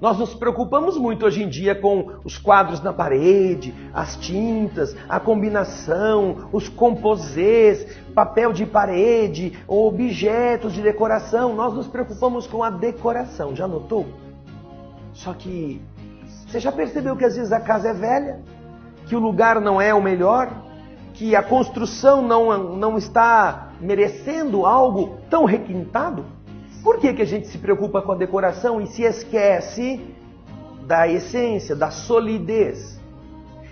Nós nos preocupamos muito hoje em dia com os quadros na parede, as tintas, a combinação, os composês, papel de parede, objetos de decoração. Nós nos preocupamos com a decoração. Já notou? Só que você já percebeu que às vezes a casa é velha, que o lugar não é o melhor, que a construção não, não está merecendo algo tão requintado? Por que, que a gente se preocupa com a decoração e se esquece da essência, da solidez?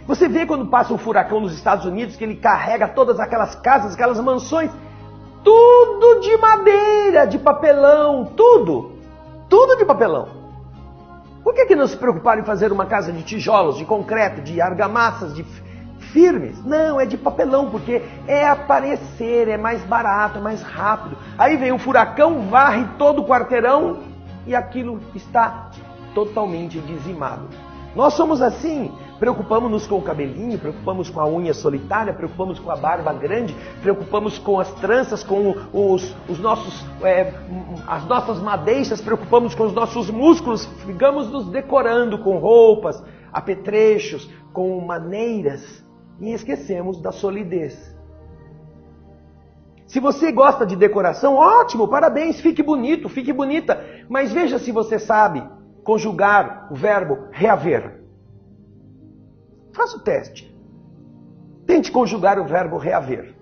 Você vê quando passa um furacão nos Estados Unidos que ele carrega todas aquelas casas, aquelas mansões, tudo de madeira, de papelão, tudo, tudo de papelão. Por que, que não se preocuparam em fazer uma casa de tijolos, de concreto, de argamassas, de firmes. Não, é de papelão, porque é aparecer, é mais barato, é mais rápido. Aí vem um furacão, varre todo o quarteirão e aquilo está totalmente dizimado. Nós somos assim, preocupamos-nos com o cabelinho, preocupamos com a unha solitária, preocupamos com a barba grande, preocupamos com as tranças, com os, os nossos, é, as nossas madeixas, preocupamos com os nossos músculos, ficamos nos decorando com roupas, apetrechos, com maneiras e esquecemos da solidez. Se você gosta de decoração, ótimo, parabéns, fique bonito, fique bonita. Mas veja se você sabe conjugar o verbo reaver. Faça o teste. Tente conjugar o verbo reaver.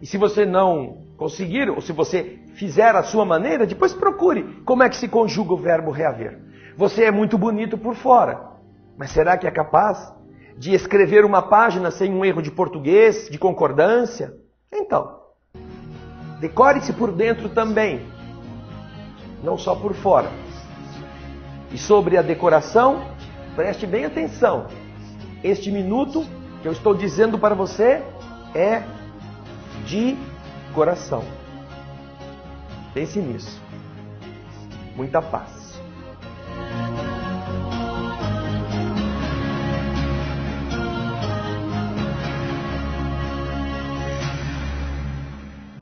E se você não conseguir, ou se você fizer a sua maneira, depois procure como é que se conjuga o verbo reaver. Você é muito bonito por fora, mas será que é capaz de escrever uma página sem um erro de português, de concordância? Então, decore-se por dentro também, não só por fora. E sobre a decoração, preste bem atenção. Este minuto que eu estou dizendo para você é de coração. Pense nisso. Muita paz.